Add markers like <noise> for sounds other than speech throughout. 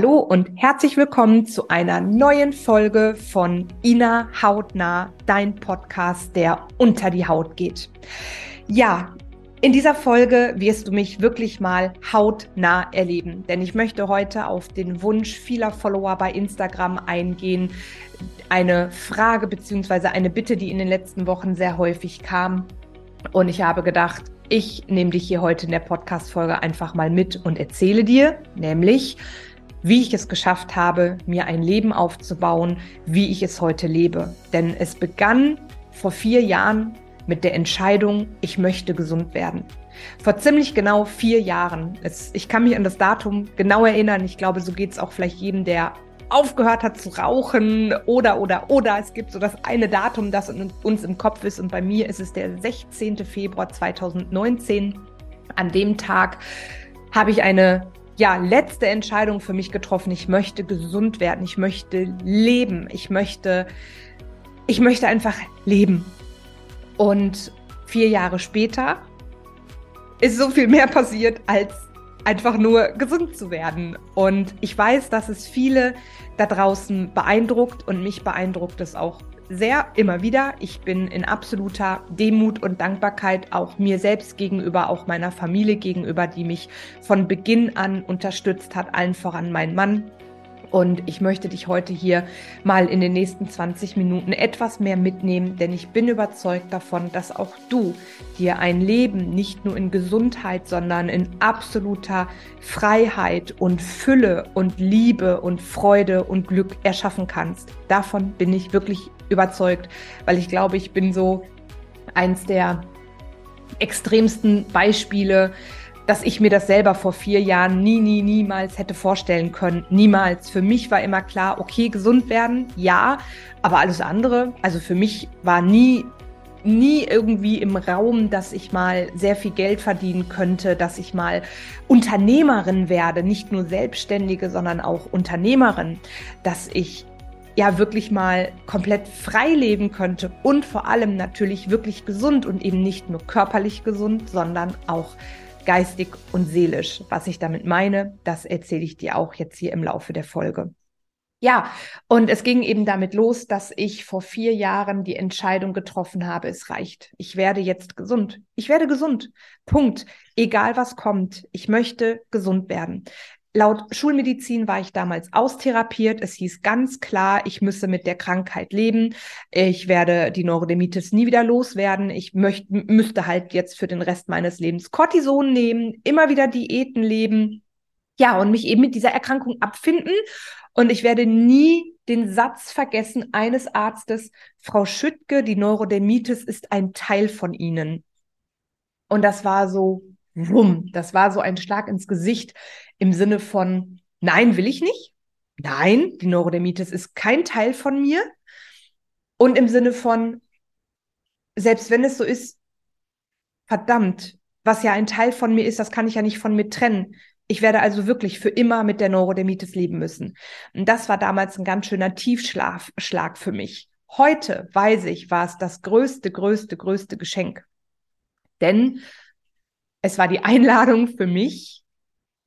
Hallo und herzlich willkommen zu einer neuen Folge von Ina Hautnah, dein Podcast, der unter die Haut geht. Ja, in dieser Folge wirst du mich wirklich mal hautnah erleben, denn ich möchte heute auf den Wunsch vieler Follower bei Instagram eingehen. Eine Frage bzw. eine Bitte, die in den letzten Wochen sehr häufig kam. Und ich habe gedacht, ich nehme dich hier heute in der Podcast-Folge einfach mal mit und erzähle dir, nämlich, wie ich es geschafft habe, mir ein Leben aufzubauen, wie ich es heute lebe. Denn es begann vor vier Jahren mit der Entscheidung, ich möchte gesund werden. Vor ziemlich genau vier Jahren. Es, ich kann mich an das Datum genau erinnern. Ich glaube, so geht es auch vielleicht jedem, der aufgehört hat zu rauchen oder, oder, oder. Es gibt so das eine Datum, das uns im Kopf ist. Und bei mir ist es der 16. Februar 2019. An dem Tag habe ich eine ja, letzte Entscheidung für mich getroffen. Ich möchte gesund werden. Ich möchte leben. Ich möchte, ich möchte einfach leben. Und vier Jahre später ist so viel mehr passiert, als einfach nur gesund zu werden. Und ich weiß, dass es viele da draußen beeindruckt und mich beeindruckt es auch sehr immer wieder. Ich bin in absoluter Demut und Dankbarkeit auch mir selbst gegenüber, auch meiner Familie gegenüber, die mich von Beginn an unterstützt hat, allen voran mein Mann, und ich möchte dich heute hier mal in den nächsten 20 Minuten etwas mehr mitnehmen, denn ich bin überzeugt davon, dass auch du dir ein Leben nicht nur in Gesundheit, sondern in absoluter Freiheit und Fülle und Liebe und Freude und Glück erschaffen kannst. Davon bin ich wirklich überzeugt, weil ich glaube, ich bin so eins der extremsten Beispiele, dass ich mir das selber vor vier Jahren nie, nie, niemals hätte vorstellen können. Niemals. Für mich war immer klar, okay, gesund werden, ja, aber alles andere, also für mich war nie nie irgendwie im Raum, dass ich mal sehr viel Geld verdienen könnte, dass ich mal Unternehmerin werde, nicht nur Selbstständige, sondern auch Unternehmerin, dass ich ja wirklich mal komplett frei leben könnte und vor allem natürlich wirklich gesund und eben nicht nur körperlich gesund, sondern auch geistig und seelisch. Was ich damit meine, das erzähle ich dir auch jetzt hier im Laufe der Folge. Ja, und es ging eben damit los, dass ich vor vier Jahren die Entscheidung getroffen habe, es reicht. Ich werde jetzt gesund. Ich werde gesund. Punkt. Egal was kommt. Ich möchte gesund werden. Laut Schulmedizin war ich damals austherapiert. Es hieß ganz klar, ich müsse mit der Krankheit leben. Ich werde die Neurodermitis nie wieder loswerden. Ich möchte, müsste halt jetzt für den Rest meines Lebens Cortison nehmen, immer wieder Diäten leben. Ja, und mich eben mit dieser Erkrankung abfinden. Und ich werde nie den Satz vergessen eines Arztes, Frau Schüttke, die Neurodermitis ist ein Teil von Ihnen. Und das war so, wumm, das war so ein Schlag ins Gesicht im Sinne von, nein, will ich nicht. Nein, die Neurodermitis ist kein Teil von mir. Und im Sinne von, selbst wenn es so ist, verdammt, was ja ein Teil von mir ist, das kann ich ja nicht von mir trennen. Ich werde also wirklich für immer mit der Neurodermitis leben müssen. Und das war damals ein ganz schöner Tiefschlag für mich. Heute weiß ich, war es das größte, größte, größte Geschenk. Denn es war die Einladung für mich,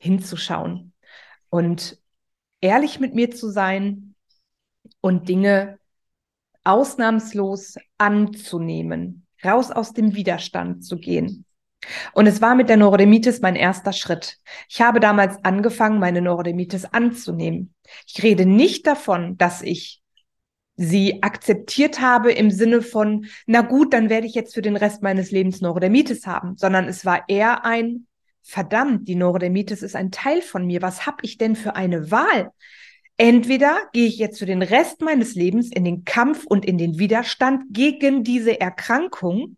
hinzuschauen und ehrlich mit mir zu sein und Dinge ausnahmslos anzunehmen, raus aus dem Widerstand zu gehen. Und es war mit der Neurodermitis mein erster Schritt. Ich habe damals angefangen, meine Neurodermitis anzunehmen. Ich rede nicht davon, dass ich sie akzeptiert habe im Sinne von, na gut, dann werde ich jetzt für den Rest meines Lebens Neurodermitis haben, sondern es war eher ein, verdammt, die Neurodermitis ist ein Teil von mir. Was habe ich denn für eine Wahl? Entweder gehe ich jetzt für den Rest meines Lebens in den Kampf und in den Widerstand gegen diese Erkrankung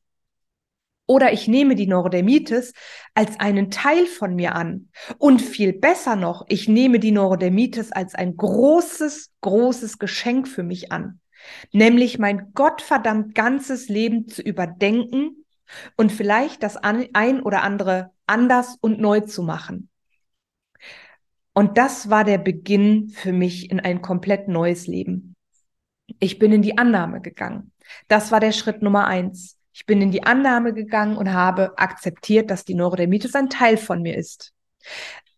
oder ich nehme die Neurodermitis als einen Teil von mir an. Und viel besser noch, ich nehme die Neurodermitis als ein großes, großes Geschenk für mich an. Nämlich mein gottverdammt ganzes Leben zu überdenken und vielleicht das ein oder andere anders und neu zu machen. Und das war der Beginn für mich in ein komplett neues Leben. Ich bin in die Annahme gegangen. Das war der Schritt Nummer eins. Ich bin in die Annahme gegangen und habe akzeptiert, dass die Neurodermitis ein Teil von mir ist.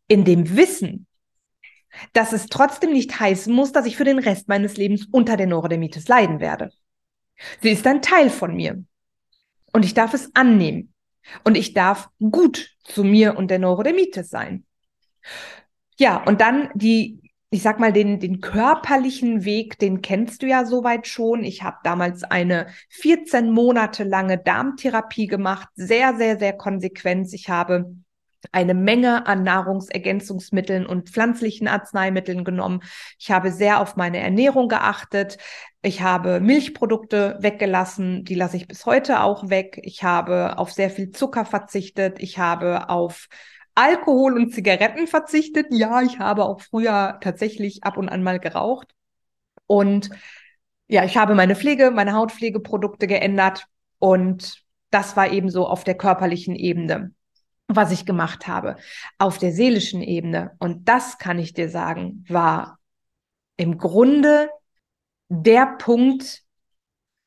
In dem Wissen, Dass es trotzdem nicht heißen muss, dass ich für den Rest meines Lebens unter der Neurodermitis leiden werde. Sie ist ein Teil von mir. Und ich darf es annehmen. Und ich darf gut zu mir und der Neurodermitis sein. Ja, und dann die ich sag mal, den, den körperlichen Weg, den kennst du ja soweit schon. Ich habe damals eine 14 Monate lange Darmtherapie gemacht, sehr, sehr, sehr konsequent. Ich habe eine Menge an Nahrungsergänzungsmitteln und pflanzlichen Arzneimitteln genommen. Ich habe sehr auf meine Ernährung geachtet. Ich habe Milchprodukte weggelassen, die lasse ich bis heute auch weg. Ich habe auf sehr viel Zucker verzichtet. Ich habe auf Alkohol und Zigaretten verzichtet. Ja, ich habe auch früher tatsächlich ab und an mal geraucht. Und ja, ich habe meine Pflege, meine Hautpflegeprodukte geändert. Und das war eben so auf der körperlichen Ebene, was ich gemacht habe. Auf der seelischen Ebene, und das kann ich dir sagen, war im Grunde der Punkt,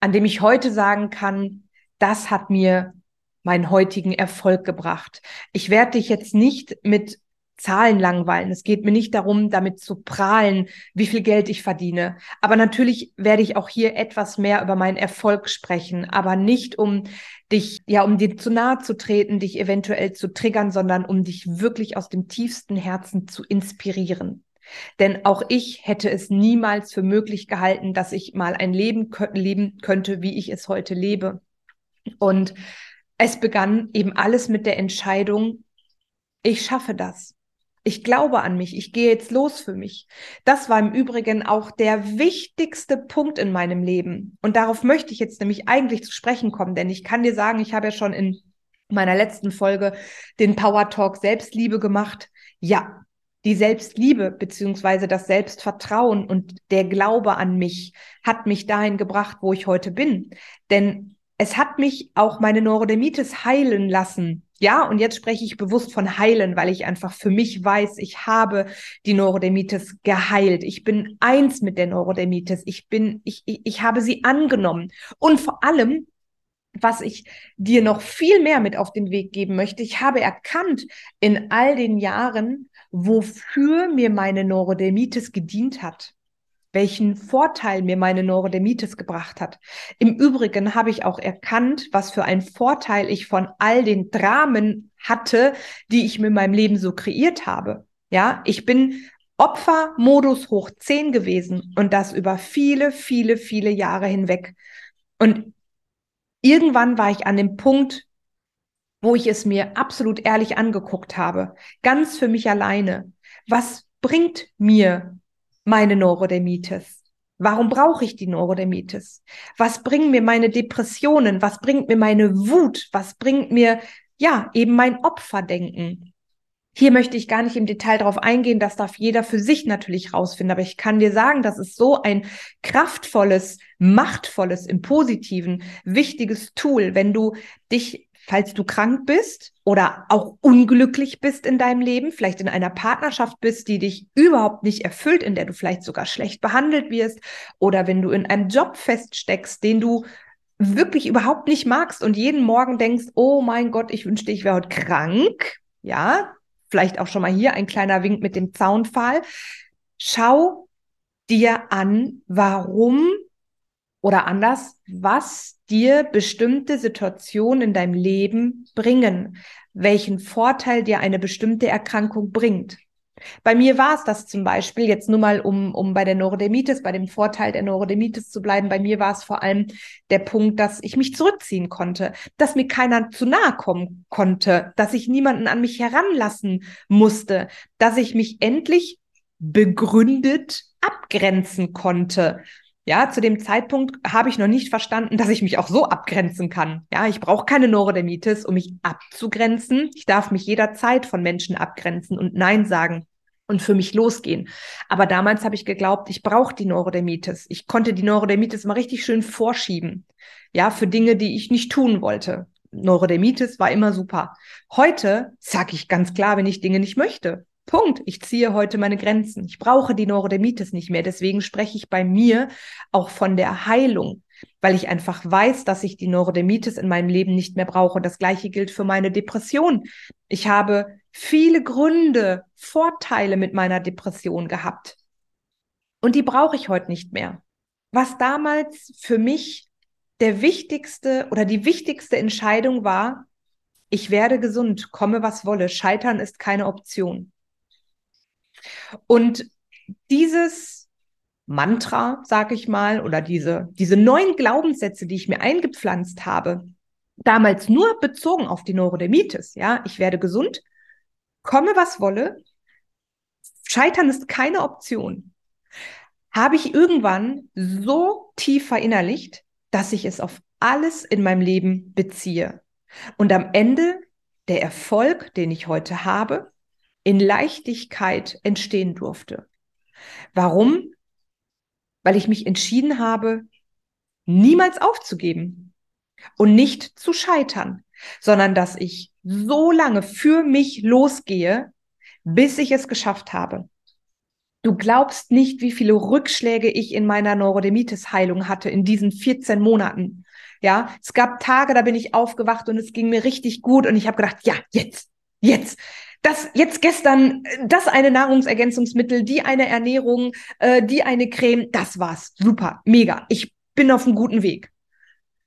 an dem ich heute sagen kann, das hat mir meinen heutigen Erfolg gebracht. Ich werde dich jetzt nicht mit Zahlen langweilen. Es geht mir nicht darum, damit zu prahlen, wie viel Geld ich verdiene. Aber natürlich werde ich auch hier etwas mehr über meinen Erfolg sprechen, aber nicht um dich, ja, um dir zu nahe zu treten, dich eventuell zu triggern, sondern um dich wirklich aus dem tiefsten Herzen zu inspirieren. Denn auch ich hätte es niemals für möglich gehalten, dass ich mal ein Leben leben könnte, wie ich es heute lebe. Und es begann eben alles mit der Entscheidung, ich schaffe das. Ich glaube an mich, ich gehe jetzt los für mich. Das war im Übrigen auch der wichtigste Punkt in meinem Leben. Und darauf möchte ich jetzt nämlich eigentlich zu sprechen kommen, denn ich kann dir sagen, ich habe ja schon in meiner letzten Folge den Power Talk Selbstliebe gemacht. Ja, die Selbstliebe beziehungsweise das Selbstvertrauen und der Glaube an mich hat mich dahin gebracht, wo ich heute bin. Denn es hat mich auch meine Neurodermitis heilen lassen. Ja, und jetzt spreche ich bewusst von heilen, weil ich einfach für mich weiß, ich habe die Neurodermitis geheilt. Ich bin eins mit der Neurodermitis. Ich bin, ich, ich, ich habe sie angenommen. Und vor allem, was ich dir noch viel mehr mit auf den Weg geben möchte, ich habe erkannt in all den Jahren, wofür mir meine Neurodermitis gedient hat welchen Vorteil mir meine Neurodermitis gebracht hat. Im Übrigen habe ich auch erkannt, was für einen Vorteil ich von all den Dramen hatte, die ich mir in meinem Leben so kreiert habe. Ja, ich bin Opfermodus hoch 10 gewesen und das über viele, viele, viele Jahre hinweg. Und irgendwann war ich an dem Punkt, wo ich es mir absolut ehrlich angeguckt habe, ganz für mich alleine. Was bringt mir meine Neurodermitis? Warum brauche ich die Neurodermitis? Was bringen mir meine Depressionen? Was bringt mir meine Wut? Was bringt mir, ja, eben mein Opferdenken? Hier möchte ich gar nicht im Detail darauf eingehen, das darf jeder für sich natürlich rausfinden, aber ich kann dir sagen, das ist so ein kraftvolles, machtvolles, im positiven, wichtiges Tool, wenn du dich falls du krank bist oder auch unglücklich bist in deinem Leben, vielleicht in einer Partnerschaft bist, die dich überhaupt nicht erfüllt, in der du vielleicht sogar schlecht behandelt wirst, oder wenn du in einem Job feststeckst, den du wirklich überhaupt nicht magst und jeden Morgen denkst, oh mein Gott, ich wünschte, ich wäre heute krank. Ja, vielleicht auch schon mal hier ein kleiner Wink mit dem Zaunpfahl. Schau dir an, warum oder anders, was dir bestimmte Situationen in deinem Leben bringen, welchen Vorteil dir eine bestimmte Erkrankung bringt. Bei mir war es das zum Beispiel, jetzt nur mal, um, um bei der Neurodermitis, bei dem Vorteil der Neurodermitis zu bleiben, bei mir war es vor allem der Punkt, dass ich mich zurückziehen konnte, dass mir keiner zu nahe kommen konnte, dass ich niemanden an mich heranlassen musste, dass ich mich endlich begründet abgrenzen konnte. Ja, zu dem Zeitpunkt habe ich noch nicht verstanden, dass ich mich auch so abgrenzen kann. Ja, ich brauche keine Neurodermitis, um mich abzugrenzen. Ich darf mich jederzeit von Menschen abgrenzen und Nein sagen und für mich losgehen. Aber damals habe ich geglaubt, ich brauche die Neurodermitis. Ich konnte die Neurodermitis mal richtig schön vorschieben. Ja, für Dinge, die ich nicht tun wollte. Neurodermitis war immer super. Heute sage ich ganz klar, wenn ich Dinge nicht möchte. Punkt. Ich ziehe heute meine Grenzen. Ich brauche die Neurodermitis nicht mehr. Deswegen spreche ich bei mir auch von der Heilung, weil ich einfach weiß, dass ich die Neurodermitis in meinem Leben nicht mehr brauche. Das gleiche gilt für meine Depression. Ich habe viele Gründe, Vorteile mit meiner Depression gehabt. Und die brauche ich heute nicht mehr. Was damals für mich der wichtigste oder die wichtigste Entscheidung war, ich werde gesund, komme was wolle, scheitern ist keine Option. Und dieses Mantra, sag ich mal, oder diese, diese neuen Glaubenssätze, die ich mir eingepflanzt habe, damals nur bezogen auf die Neurodermitis, ja, ich werde gesund, komme was wolle, scheitern ist keine Option, habe ich irgendwann so tief verinnerlicht, dass ich es auf alles in meinem Leben beziehe. Und am Ende der Erfolg, den ich heute habe, in Leichtigkeit entstehen durfte. Warum? Weil ich mich entschieden habe, niemals aufzugeben und nicht zu scheitern, sondern dass ich so lange für mich losgehe, bis ich es geschafft habe. Du glaubst nicht, wie viele Rückschläge ich in meiner Neurodermitis-Heilung hatte in diesen 14 Monaten. Ja, es gab Tage, da bin ich aufgewacht und es ging mir richtig gut und ich habe gedacht, ja, jetzt, jetzt. Das jetzt gestern, das eine Nahrungsergänzungsmittel, die eine Ernährung, äh, die eine Creme, das war's. Super, mega. Ich bin auf einem guten Weg.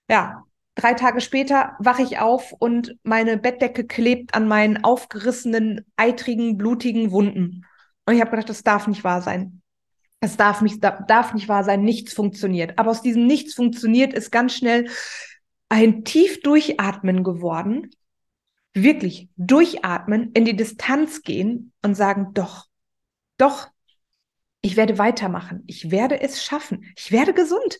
Ja, drei Tage später wache ich auf und meine Bettdecke klebt an meinen aufgerissenen, eitrigen, blutigen Wunden. Und ich habe gedacht, das darf nicht wahr sein. Es darf nicht, darf nicht wahr sein, nichts funktioniert. Aber aus diesem Nichts funktioniert ist ganz schnell ein tief Durchatmen geworden. Wirklich durchatmen, in die Distanz gehen und sagen, doch, doch, ich werde weitermachen. Ich werde es schaffen. Ich werde gesund.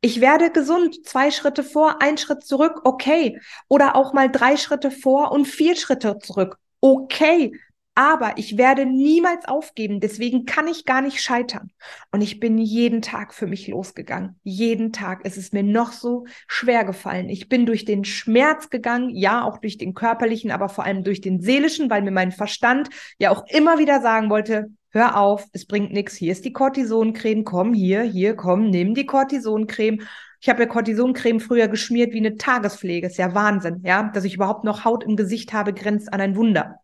Ich werde gesund. Zwei Schritte vor, ein Schritt zurück. Okay. Oder auch mal drei Schritte vor und vier Schritte zurück. Okay. Aber ich werde niemals aufgeben, deswegen kann ich gar nicht scheitern. Und ich bin jeden Tag für mich losgegangen. Jeden Tag. Es ist mir noch so schwer gefallen. Ich bin durch den Schmerz gegangen, ja, auch durch den körperlichen, aber vor allem durch den seelischen, weil mir mein Verstand ja auch immer wieder sagen wollte, hör auf, es bringt nichts. Hier ist die Cortisoncreme, komm hier, hier, komm, nimm die Cortisoncreme. Ich habe ja Cortisoncreme früher geschmiert wie eine Tagespflege. Ist ja Wahnsinn, ja, dass ich überhaupt noch Haut im Gesicht habe, grenzt an ein Wunder.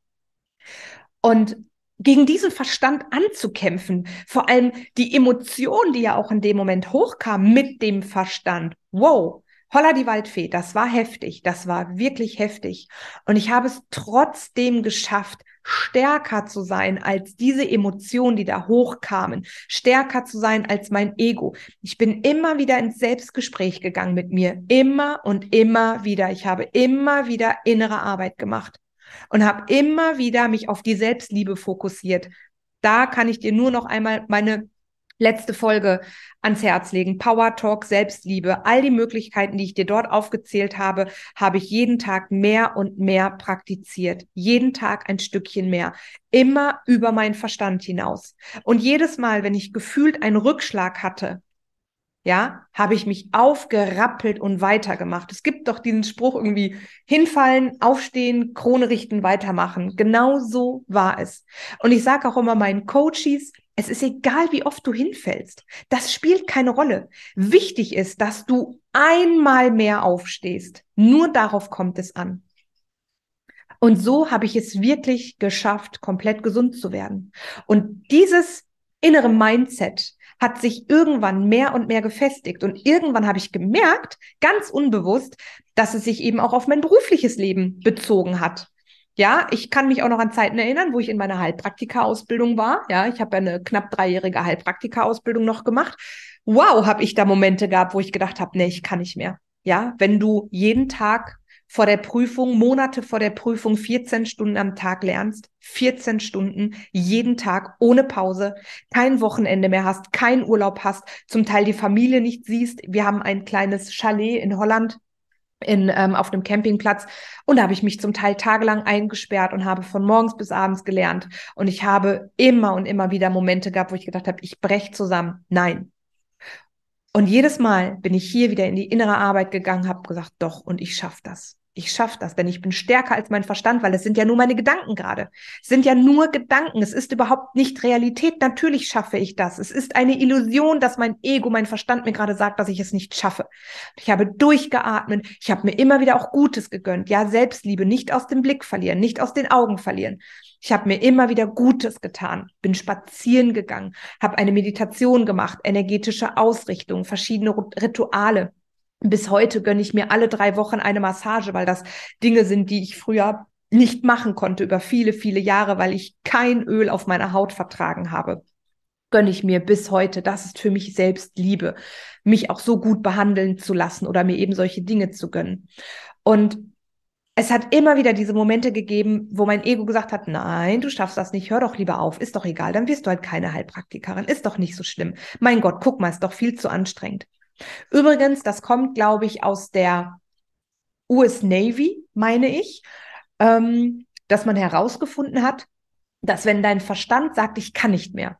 Und gegen diesen Verstand anzukämpfen, vor allem die Emotion, die ja auch in dem Moment hochkam mit dem Verstand. Wow, holla die Waldfee, das war heftig, das war wirklich heftig. Und ich habe es trotzdem geschafft, stärker zu sein als diese Emotionen, die da hochkamen, stärker zu sein als mein Ego. Ich bin immer wieder ins Selbstgespräch gegangen mit mir, immer und immer wieder. Ich habe immer wieder innere Arbeit gemacht und habe immer wieder mich auf die Selbstliebe fokussiert. Da kann ich dir nur noch einmal meine letzte Folge ans Herz legen. Power Talk, Selbstliebe, all die Möglichkeiten, die ich dir dort aufgezählt habe, habe ich jeden Tag mehr und mehr praktiziert. Jeden Tag ein Stückchen mehr. Immer über meinen Verstand hinaus. Und jedes Mal, wenn ich gefühlt einen Rückschlag hatte, ja, habe ich mich aufgerappelt und weitergemacht. Es gibt doch diesen Spruch irgendwie, hinfallen, aufstehen, Krone richten, weitermachen. Genau so war es. Und ich sage auch immer meinen Coaches, es ist egal, wie oft du hinfällst. Das spielt keine Rolle. Wichtig ist, dass du einmal mehr aufstehst. Nur darauf kommt es an. Und so habe ich es wirklich geschafft, komplett gesund zu werden. Und dieses innere Mindset, hat sich irgendwann mehr und mehr gefestigt. Und irgendwann habe ich gemerkt, ganz unbewusst, dass es sich eben auch auf mein berufliches Leben bezogen hat. Ja, ich kann mich auch noch an Zeiten erinnern, wo ich in meiner Heilpraktika-Ausbildung war. Ja, ich habe eine knapp dreijährige Heilpraktika-Ausbildung noch gemacht. Wow, habe ich da Momente gehabt, wo ich gedacht habe, nee, ich kann nicht mehr. Ja, wenn du jeden Tag vor der Prüfung, Monate vor der Prüfung 14 Stunden am Tag lernst, 14 Stunden jeden Tag ohne Pause, kein Wochenende mehr hast, keinen Urlaub hast, zum Teil die Familie nicht siehst. Wir haben ein kleines Chalet in Holland in, ähm, auf einem Campingplatz und da habe ich mich zum Teil tagelang eingesperrt und habe von morgens bis abends gelernt und ich habe immer und immer wieder Momente gehabt, wo ich gedacht habe, ich brech zusammen. Nein, und jedes Mal bin ich hier wieder in die innere Arbeit gegangen, habe gesagt, doch, und ich schaffe das. Ich schaffe das, denn ich bin stärker als mein Verstand, weil es sind ja nur meine Gedanken gerade. Es sind ja nur Gedanken. Es ist überhaupt nicht Realität. Natürlich schaffe ich das. Es ist eine Illusion, dass mein Ego, mein Verstand mir gerade sagt, dass ich es nicht schaffe. Ich habe durchgeatmet. Ich habe mir immer wieder auch Gutes gegönnt. Ja, Selbstliebe nicht aus dem Blick verlieren, nicht aus den Augen verlieren. Ich habe mir immer wieder Gutes getan, bin spazieren gegangen, habe eine Meditation gemacht, energetische Ausrichtung, verschiedene Rituale bis heute gönne ich mir alle drei Wochen eine Massage, weil das Dinge sind, die ich früher nicht machen konnte über viele, viele Jahre, weil ich kein Öl auf meiner Haut vertragen habe. Gönne ich mir bis heute. Das ist für mich selbst Liebe, mich auch so gut behandeln zu lassen oder mir eben solche Dinge zu gönnen. Und es hat immer wieder diese Momente gegeben, wo mein Ego gesagt hat, nein, du schaffst das nicht, hör doch lieber auf, ist doch egal, dann wirst du halt keine Heilpraktikerin, ist doch nicht so schlimm. Mein Gott, guck mal, ist doch viel zu anstrengend. Übrigens, das kommt, glaube ich, aus der US Navy, meine ich, ähm, dass man herausgefunden hat, dass wenn dein Verstand sagt, ich kann nicht mehr,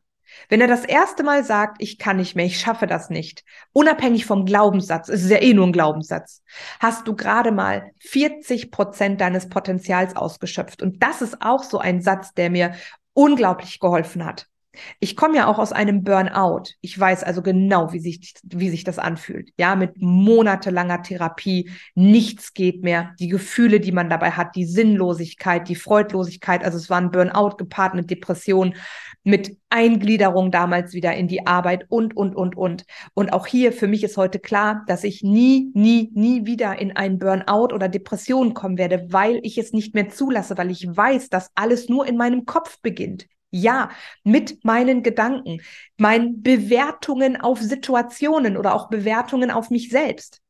wenn er das erste Mal sagt, ich kann nicht mehr, ich schaffe das nicht, unabhängig vom Glaubenssatz, es ist ja eh nur ein Glaubenssatz, hast du gerade mal 40 Prozent deines Potenzials ausgeschöpft. Und das ist auch so ein Satz, der mir unglaublich geholfen hat. Ich komme ja auch aus einem Burnout. Ich weiß also genau, wie sich, wie sich das anfühlt. Ja, mit monatelanger Therapie. Nichts geht mehr. Die Gefühle, die man dabei hat, die Sinnlosigkeit, die Freudlosigkeit. Also es war ein Burnout gepaart mit Depression, mit Eingliederung damals wieder in die Arbeit und, und, und, und. Und auch hier für mich ist heute klar, dass ich nie, nie, nie wieder in einen Burnout oder Depression kommen werde, weil ich es nicht mehr zulasse, weil ich weiß, dass alles nur in meinem Kopf beginnt. Ja, mit meinen Gedanken, meinen Bewertungen auf Situationen oder auch Bewertungen auf mich selbst.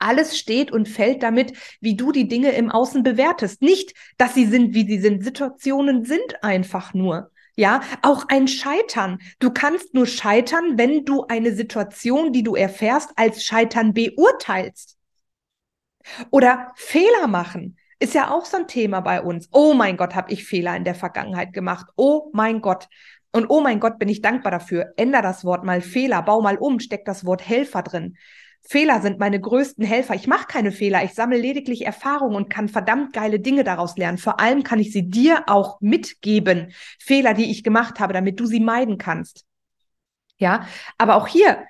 Alles steht und fällt damit, wie du die Dinge im Außen bewertest. Nicht, dass sie sind, wie sie sind. Situationen sind einfach nur. Ja, auch ein Scheitern. Du kannst nur scheitern, wenn du eine Situation, die du erfährst, als Scheitern beurteilst. Oder Fehler machen. Ist ja auch so ein Thema bei uns. Oh mein Gott, habe ich Fehler in der Vergangenheit gemacht. Oh mein Gott. Und oh mein Gott, bin ich dankbar dafür. Änder das Wort mal Fehler, bau mal um, steck das Wort Helfer drin. Fehler sind meine größten Helfer. Ich mache keine Fehler. Ich sammle lediglich Erfahrungen und kann verdammt geile Dinge daraus lernen. Vor allem kann ich sie dir auch mitgeben. Fehler, die ich gemacht habe, damit du sie meiden kannst. Ja, aber auch hier,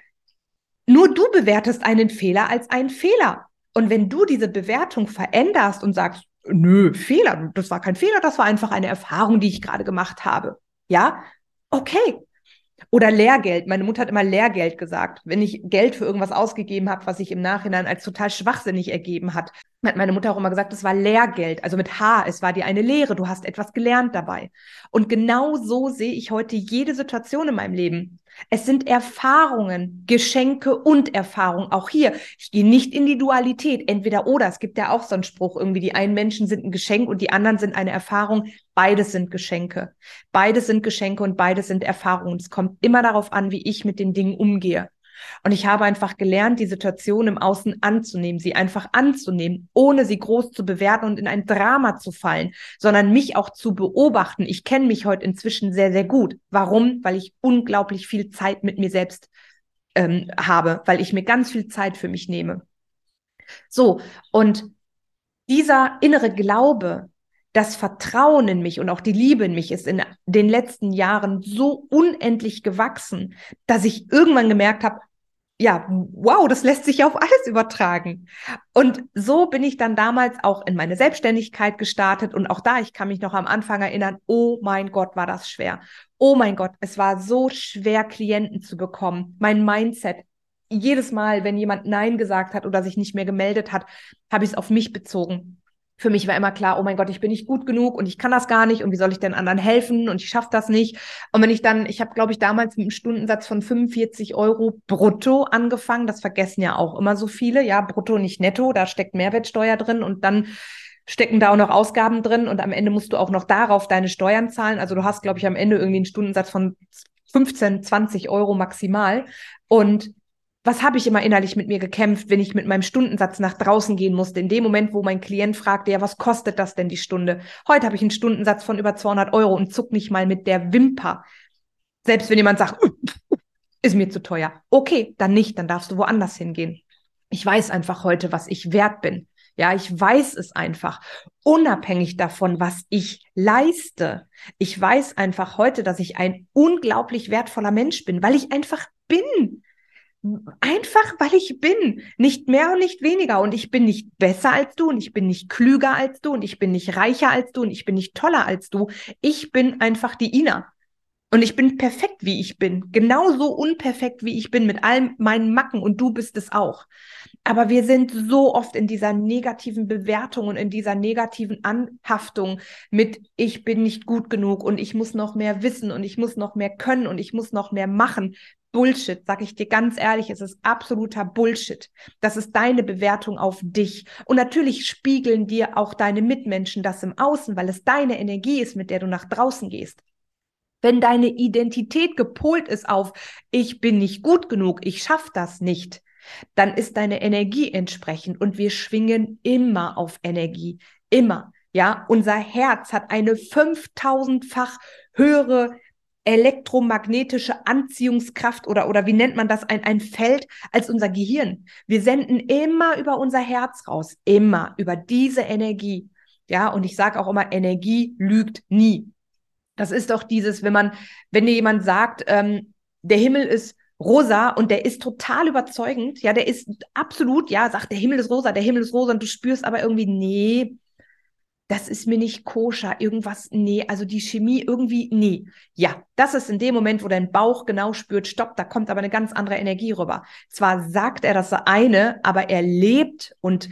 nur du bewertest einen Fehler als einen Fehler. Und wenn du diese Bewertung veränderst und sagst, nö, Fehler, das war kein Fehler, das war einfach eine Erfahrung, die ich gerade gemacht habe. Ja, okay. Oder Lehrgeld. Meine Mutter hat immer Lehrgeld gesagt. Wenn ich Geld für irgendwas ausgegeben habe, was sich im Nachhinein als total schwachsinnig ergeben hat, hat meine Mutter auch immer gesagt, es war Lehrgeld. Also mit H, es war dir eine Lehre, du hast etwas gelernt dabei. Und genau so sehe ich heute jede Situation in meinem Leben. Es sind Erfahrungen, Geschenke und Erfahrungen. Auch hier, ich gehe nicht in die Dualität, entweder oder. Es gibt ja auch so einen Spruch, irgendwie die einen Menschen sind ein Geschenk und die anderen sind eine Erfahrung. Beides sind Geschenke. Beides sind Geschenke und beides sind Erfahrungen. Es kommt immer darauf an, wie ich mit den Dingen umgehe. Und ich habe einfach gelernt, die Situation im Außen anzunehmen, sie einfach anzunehmen, ohne sie groß zu bewerten und in ein Drama zu fallen, sondern mich auch zu beobachten. Ich kenne mich heute inzwischen sehr, sehr gut. Warum? Weil ich unglaublich viel Zeit mit mir selbst ähm, habe, weil ich mir ganz viel Zeit für mich nehme. So, und dieser innere Glaube, das Vertrauen in mich und auch die Liebe in mich ist in den letzten Jahren so unendlich gewachsen, dass ich irgendwann gemerkt habe, ja, wow, das lässt sich auf alles übertragen. Und so bin ich dann damals auch in meine Selbstständigkeit gestartet und auch da, ich kann mich noch am Anfang erinnern, oh mein Gott, war das schwer. Oh mein Gott, es war so schwer, Klienten zu bekommen. Mein Mindset, jedes Mal, wenn jemand Nein gesagt hat oder sich nicht mehr gemeldet hat, habe ich es auf mich bezogen für mich war immer klar, oh mein Gott, ich bin nicht gut genug und ich kann das gar nicht und wie soll ich denn anderen helfen und ich schaffe das nicht. Und wenn ich dann, ich habe, glaube ich, damals mit einem Stundensatz von 45 Euro brutto angefangen, das vergessen ja auch immer so viele, ja, brutto nicht netto, da steckt Mehrwertsteuer drin und dann stecken da auch noch Ausgaben drin und am Ende musst du auch noch darauf deine Steuern zahlen. Also du hast, glaube ich, am Ende irgendwie einen Stundensatz von 15, 20 Euro maximal. Und was habe ich immer innerlich mit mir gekämpft, wenn ich mit meinem Stundensatz nach draußen gehen musste? In dem Moment, wo mein Klient fragte, ja, was kostet das denn die Stunde? Heute habe ich einen Stundensatz von über 200 Euro und zuck nicht mal mit der Wimper. Selbst wenn jemand sagt, <laughs> ist mir zu teuer. Okay, dann nicht, dann darfst du woanders hingehen. Ich weiß einfach heute, was ich wert bin. Ja, ich weiß es einfach. Unabhängig davon, was ich leiste. Ich weiß einfach heute, dass ich ein unglaublich wertvoller Mensch bin, weil ich einfach bin. Einfach, weil ich bin. Nicht mehr und nicht weniger. Und ich bin nicht besser als du und ich bin nicht klüger als du und ich bin nicht reicher als du und ich bin nicht toller als du. Ich bin einfach die Ina. Und ich bin perfekt, wie ich bin. Genauso unperfekt, wie ich bin, mit all meinen Macken. Und du bist es auch. Aber wir sind so oft in dieser negativen Bewertung und in dieser negativen Anhaftung mit, ich bin nicht gut genug und ich muss noch mehr wissen und ich muss noch mehr können und ich muss noch mehr machen. Bullshit, sag ich dir ganz ehrlich, es ist absoluter Bullshit. Das ist deine Bewertung auf dich. Und natürlich spiegeln dir auch deine Mitmenschen das im Außen, weil es deine Energie ist, mit der du nach draußen gehst. Wenn deine Identität gepolt ist auf, ich bin nicht gut genug, ich schaffe das nicht, dann ist deine Energie entsprechend und wir schwingen immer auf Energie, immer. Ja, unser Herz hat eine 5000-fach höhere elektromagnetische Anziehungskraft oder, oder wie nennt man das, ein, ein Feld als unser Gehirn. Wir senden immer über unser Herz raus, immer über diese Energie. Ja, und ich sage auch immer, Energie lügt nie. Das ist doch dieses, wenn man, wenn dir jemand sagt, ähm, der Himmel ist rosa und der ist total überzeugend, ja, der ist absolut, ja, sagt, der Himmel ist rosa, der Himmel ist rosa und du spürst aber irgendwie, nee, das ist mir nicht koscher, irgendwas, nee, also die Chemie irgendwie, nee. Ja, das ist in dem Moment, wo dein Bauch genau spürt, stopp, da kommt aber eine ganz andere Energie rüber. Zwar sagt er das eine, aber er lebt und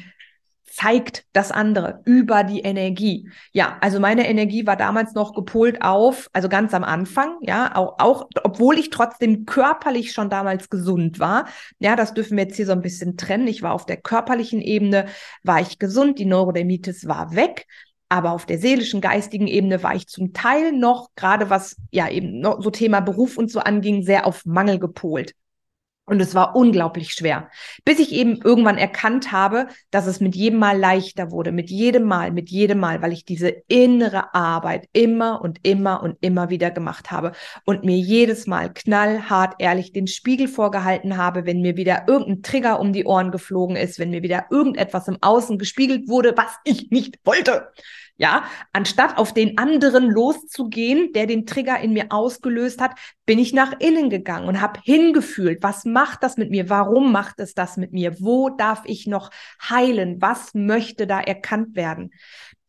zeigt das andere über die Energie. Ja, also meine Energie war damals noch gepolt auf, also ganz am Anfang, ja, auch, auch obwohl ich trotzdem körperlich schon damals gesund war. Ja, das dürfen wir jetzt hier so ein bisschen trennen. Ich war auf der körperlichen Ebene, war ich gesund, die Neurodermitis war weg. Aber auf der seelischen, geistigen Ebene war ich zum Teil noch, gerade was ja eben noch so Thema Beruf und so anging, sehr auf Mangel gepolt. Und es war unglaublich schwer, bis ich eben irgendwann erkannt habe, dass es mit jedem Mal leichter wurde, mit jedem Mal, mit jedem Mal, weil ich diese innere Arbeit immer und immer und immer wieder gemacht habe und mir jedes Mal knallhart ehrlich den Spiegel vorgehalten habe, wenn mir wieder irgendein Trigger um die Ohren geflogen ist, wenn mir wieder irgendetwas im Außen gespiegelt wurde, was ich nicht wollte. Ja, anstatt auf den anderen loszugehen, der den Trigger in mir ausgelöst hat, bin ich nach innen gegangen und habe hingefühlt, was macht das mit mir? Warum macht es das mit mir? Wo darf ich noch heilen? Was möchte da erkannt werden?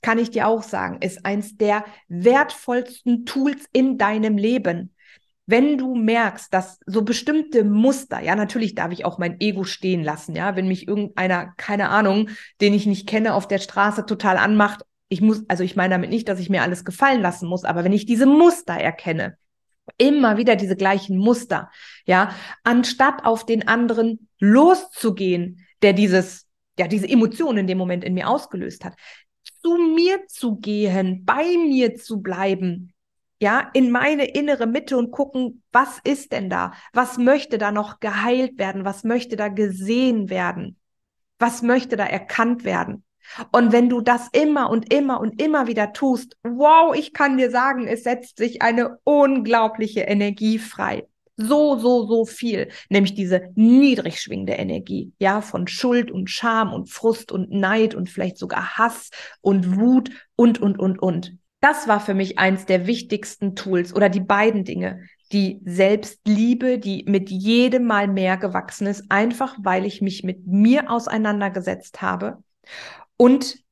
Kann ich dir auch sagen, ist eins der wertvollsten Tools in deinem Leben. Wenn du merkst, dass so bestimmte Muster, ja, natürlich darf ich auch mein Ego stehen lassen, ja, wenn mich irgendeiner, keine Ahnung, den ich nicht kenne, auf der Straße total anmacht, ich muss, also ich meine damit nicht, dass ich mir alles gefallen lassen muss, aber wenn ich diese Muster erkenne, immer wieder diese gleichen Muster, ja, anstatt auf den anderen loszugehen, der dieses, ja, diese Emotionen in dem Moment in mir ausgelöst hat, zu mir zu gehen, bei mir zu bleiben, ja, in meine innere Mitte und gucken, was ist denn da? Was möchte da noch geheilt werden? Was möchte da gesehen werden? Was möchte da erkannt werden? Und wenn du das immer und immer und immer wieder tust, wow, ich kann dir sagen, es setzt sich eine unglaubliche Energie frei. So, so, so viel, nämlich diese niedrig schwingende Energie, ja, von Schuld und Scham und Frust und Neid und vielleicht sogar Hass und Wut und, und, und, und. Das war für mich eins der wichtigsten Tools oder die beiden Dinge. Die Selbstliebe, die mit jedem Mal mehr gewachsen ist, einfach weil ich mich mit mir auseinandergesetzt habe und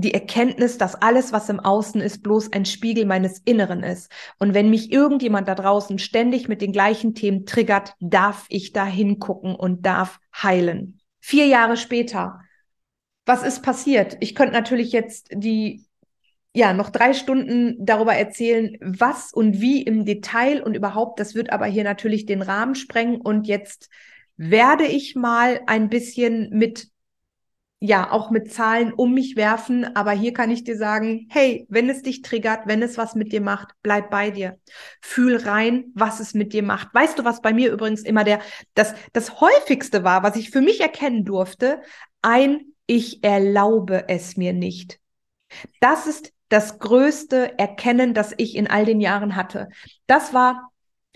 die Erkenntnis, dass alles, was im Außen ist, bloß ein Spiegel meines Inneren ist. Und wenn mich irgendjemand da draußen ständig mit den gleichen Themen triggert, darf ich da hingucken und darf heilen. Vier Jahre später, was ist passiert? Ich könnte natürlich jetzt die, ja, noch drei Stunden darüber erzählen, was und wie im Detail und überhaupt. Das wird aber hier natürlich den Rahmen sprengen. Und jetzt werde ich mal ein bisschen mit ja auch mit Zahlen um mich werfen, aber hier kann ich dir sagen, hey, wenn es dich triggert, wenn es was mit dir macht, bleib bei dir. Fühl rein, was es mit dir macht. Weißt du, was bei mir übrigens immer der das das häufigste war, was ich für mich erkennen durfte, ein ich erlaube es mir nicht. Das ist das größte Erkennen, das ich in all den Jahren hatte. Das war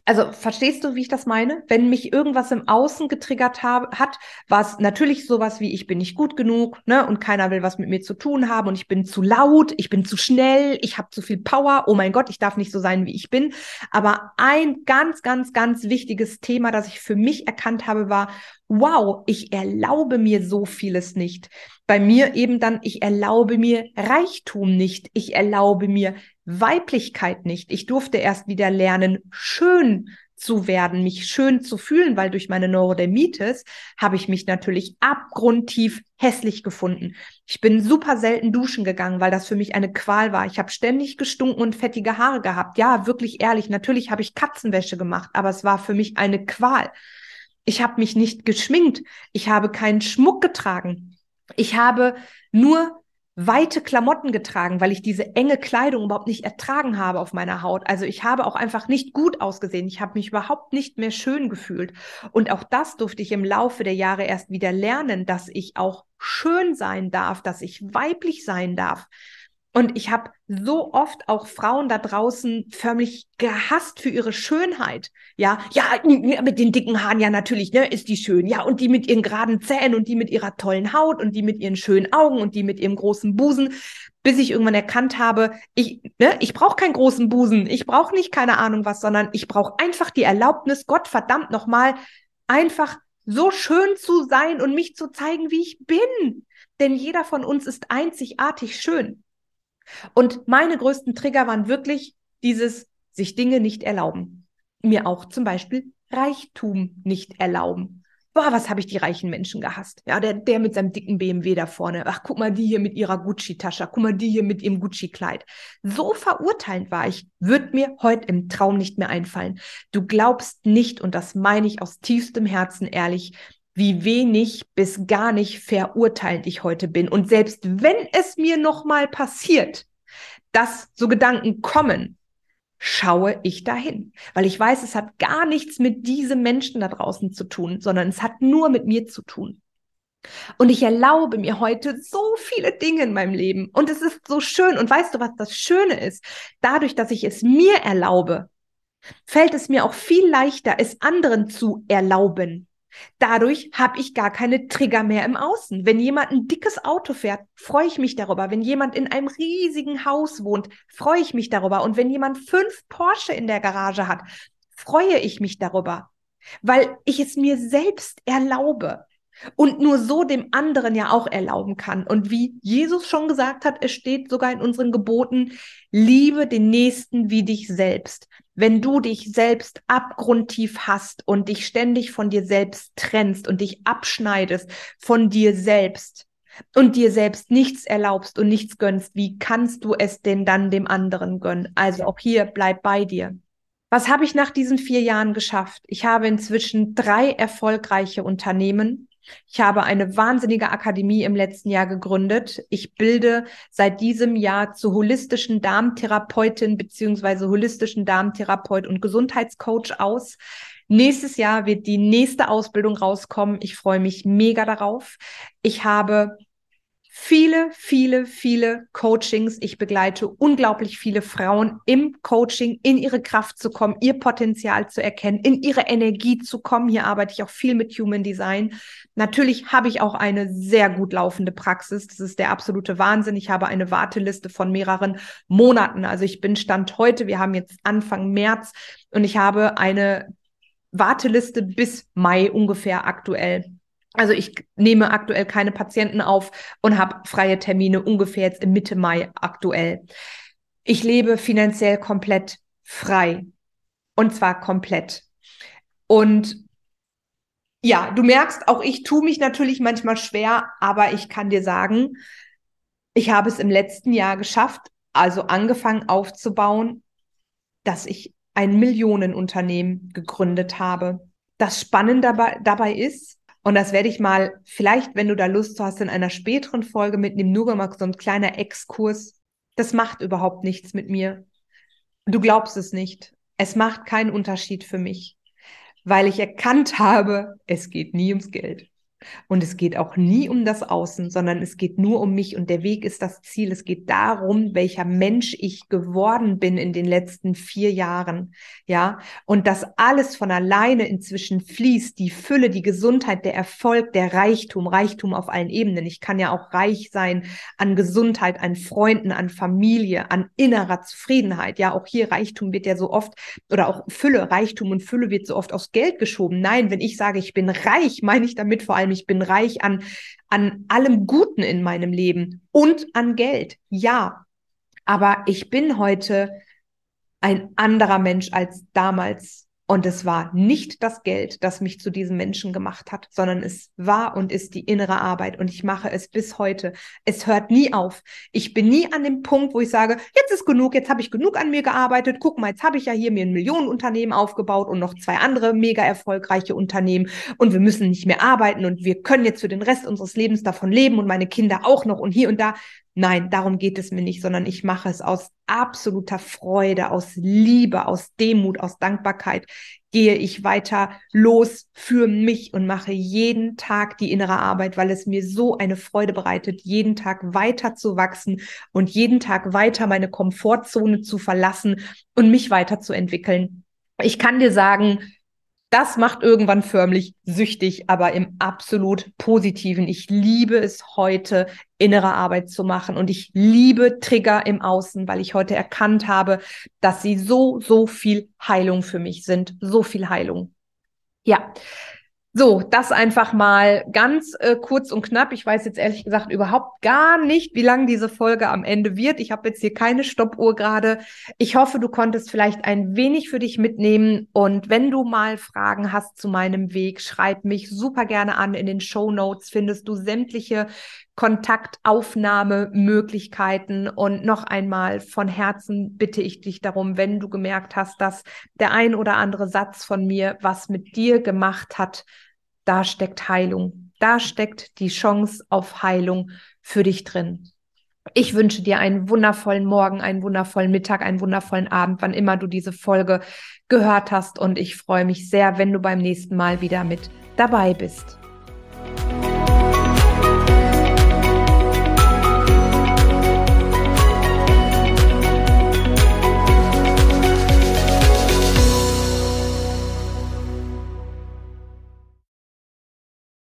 Also verstehst du, wie ich das meine? Wenn mich irgendwas im Außen getriggert hab, hat, war es natürlich sowas wie, ich bin nicht gut genug, ne? Und keiner will was mit mir zu tun haben und ich bin zu laut, ich bin zu schnell, ich habe zu viel Power, oh mein Gott, ich darf nicht so sein, wie ich bin. Aber ein ganz, ganz, ganz wichtiges Thema, das ich für mich erkannt habe, war, wow, ich erlaube mir so vieles nicht. Bei mir eben dann, ich erlaube mir Reichtum nicht, ich erlaube mir Weiblichkeit nicht. Ich durfte erst wieder lernen, schön zu werden, mich schön zu fühlen, weil durch meine Neurodermitis habe ich mich natürlich abgrundtief hässlich gefunden. Ich bin super selten duschen gegangen, weil das für mich eine Qual war. Ich habe ständig gestunken und fettige Haare gehabt. Ja, wirklich ehrlich, natürlich habe ich Katzenwäsche gemacht, aber es war für mich eine Qual. Ich habe mich nicht geschminkt, ich habe keinen Schmuck getragen. Ich habe nur weite Klamotten getragen, weil ich diese enge Kleidung überhaupt nicht ertragen habe auf meiner Haut. Also ich habe auch einfach nicht gut ausgesehen. Ich habe mich überhaupt nicht mehr schön gefühlt. Und auch das durfte ich im Laufe der Jahre erst wieder lernen, dass ich auch schön sein darf, dass ich weiblich sein darf. Und ich habe so oft auch Frauen da draußen förmlich gehasst für ihre Schönheit. Ja, ja, mit den dicken Haaren, ja, natürlich, ne, ist die schön. Ja, und die mit ihren geraden Zähnen und die mit ihrer tollen Haut und die mit ihren schönen Augen und die mit ihrem großen Busen. Bis ich irgendwann erkannt habe, ich, ne, ich brauche keinen großen Busen. Ich brauche nicht keine Ahnung was, sondern ich brauche einfach die Erlaubnis, Gott verdammt nochmal, einfach so schön zu sein und mich zu zeigen, wie ich bin. Denn jeder von uns ist einzigartig schön. Und meine größten Trigger waren wirklich dieses sich Dinge nicht erlauben. Mir auch zum Beispiel Reichtum nicht erlauben. Boah, was habe ich die reichen Menschen gehasst. Ja, der, der mit seinem dicken BMW da vorne. Ach, guck mal, die hier mit ihrer Gucci-Tasche. Guck mal, die hier mit ihrem Gucci-Kleid. So verurteilend war ich. Wird mir heute im Traum nicht mehr einfallen. Du glaubst nicht, und das meine ich aus tiefstem Herzen ehrlich, wie wenig bis gar nicht verurteilend ich heute bin. Und selbst wenn es mir nochmal passiert, dass so Gedanken kommen, schaue ich dahin, weil ich weiß, es hat gar nichts mit diesem Menschen da draußen zu tun, sondern es hat nur mit mir zu tun. Und ich erlaube mir heute so viele Dinge in meinem Leben und es ist so schön. Und weißt du, was das Schöne ist? Dadurch, dass ich es mir erlaube, fällt es mir auch viel leichter, es anderen zu erlauben. Dadurch habe ich gar keine Trigger mehr im Außen. Wenn jemand ein dickes Auto fährt, freue ich mich darüber. Wenn jemand in einem riesigen Haus wohnt, freue ich mich darüber. Und wenn jemand fünf Porsche in der Garage hat, freue ich mich darüber, weil ich es mir selbst erlaube und nur so dem anderen ja auch erlauben kann. Und wie Jesus schon gesagt hat, es steht sogar in unseren Geboten, liebe den Nächsten wie dich selbst. Wenn du dich selbst abgrundtief hast und dich ständig von dir selbst trennst und dich abschneidest von dir selbst und dir selbst nichts erlaubst und nichts gönnst, wie kannst du es denn dann dem anderen gönnen? Also auch hier bleib bei dir. Was habe ich nach diesen vier Jahren geschafft? Ich habe inzwischen drei erfolgreiche Unternehmen ich habe eine wahnsinnige Akademie im letzten Jahr gegründet. Ich bilde seit diesem Jahr zur holistischen Darmtherapeutin beziehungsweise holistischen Darmtherapeut und Gesundheitscoach aus. Nächstes Jahr wird die nächste Ausbildung rauskommen. Ich freue mich mega darauf. Ich habe viele, viele, viele Coachings. Ich begleite unglaublich viele Frauen im Coaching, in ihre Kraft zu kommen, ihr Potenzial zu erkennen, in ihre Energie zu kommen. Hier arbeite ich auch viel mit Human Design. Natürlich habe ich auch eine sehr gut laufende Praxis. Das ist der absolute Wahnsinn. Ich habe eine Warteliste von mehreren Monaten. Also ich bin Stand heute. Wir haben jetzt Anfang März und ich habe eine Warteliste bis Mai ungefähr aktuell. Also ich nehme aktuell keine Patienten auf und habe freie Termine ungefähr jetzt im Mitte Mai aktuell. Ich lebe finanziell komplett frei. Und zwar komplett. Und ja, du merkst, auch ich tue mich natürlich manchmal schwer, aber ich kann dir sagen, ich habe es im letzten Jahr geschafft, also angefangen aufzubauen, dass ich ein Millionenunternehmen gegründet habe. Das Spannende dabei, dabei ist, und das werde ich mal, vielleicht, wenn du da Lust hast, in einer späteren Folge mitnehmen, nur mal so ein kleiner Exkurs. Das macht überhaupt nichts mit mir. Du glaubst es nicht. Es macht keinen Unterschied für mich, weil ich erkannt habe, es geht nie ums Geld. Und es geht auch nie um das Außen, sondern es geht nur um mich und der Weg ist das Ziel. Es geht darum, welcher Mensch ich geworden bin in den letzten vier Jahren. Ja, und dass alles von alleine inzwischen fließt, die Fülle, die Gesundheit, der Erfolg, der Reichtum, Reichtum auf allen Ebenen. Ich kann ja auch reich sein an Gesundheit, an Freunden, an Familie, an innerer Zufriedenheit. Ja, auch hier Reichtum wird ja so oft oder auch Fülle, Reichtum und Fülle wird so oft aufs Geld geschoben. Nein, wenn ich sage, ich bin reich, meine ich damit vor allem, ich bin reich an, an allem Guten in meinem Leben und an Geld. Ja, aber ich bin heute ein anderer Mensch als damals und es war nicht das Geld, das mich zu diesem Menschen gemacht hat, sondern es war und ist die innere Arbeit. Und ich mache es bis heute. Es hört nie auf. Ich bin nie an dem Punkt, wo ich sage, jetzt ist genug, jetzt habe ich genug an mir gearbeitet. Guck mal, jetzt habe ich ja hier mir ein Millionenunternehmen aufgebaut und noch zwei andere mega erfolgreiche Unternehmen. Und wir müssen nicht mehr arbeiten und wir können jetzt für den Rest unseres Lebens davon leben und meine Kinder auch noch und hier und da. Nein, darum geht es mir nicht, sondern ich mache es aus absoluter Freude, aus Liebe, aus Demut, aus Dankbarkeit. Gehe ich weiter los für mich und mache jeden Tag die innere Arbeit, weil es mir so eine Freude bereitet, jeden Tag weiter zu wachsen und jeden Tag weiter meine Komfortzone zu verlassen und mich weiterzuentwickeln. Ich kann dir sagen, das macht irgendwann förmlich süchtig, aber im absolut positiven. Ich liebe es heute, innere Arbeit zu machen und ich liebe Trigger im Außen, weil ich heute erkannt habe, dass sie so, so viel Heilung für mich sind. So viel Heilung. Ja, so, das einfach mal ganz äh, kurz und knapp. Ich weiß jetzt ehrlich gesagt überhaupt gar nicht, wie lang diese Folge am Ende wird. Ich habe jetzt hier keine Stoppuhr gerade. Ich hoffe, du konntest vielleicht ein wenig für dich mitnehmen. Und wenn du mal Fragen hast zu meinem Weg, schreib mich super gerne an. In den Show Notes findest du sämtliche Kontaktaufnahmemöglichkeiten. Und noch einmal von Herzen bitte ich dich darum, wenn du gemerkt hast, dass der ein oder andere Satz von mir was mit dir gemacht hat, da steckt Heilung. Da steckt die Chance auf Heilung für dich drin. Ich wünsche dir einen wundervollen Morgen, einen wundervollen Mittag, einen wundervollen Abend, wann immer du diese Folge gehört hast. Und ich freue mich sehr, wenn du beim nächsten Mal wieder mit dabei bist.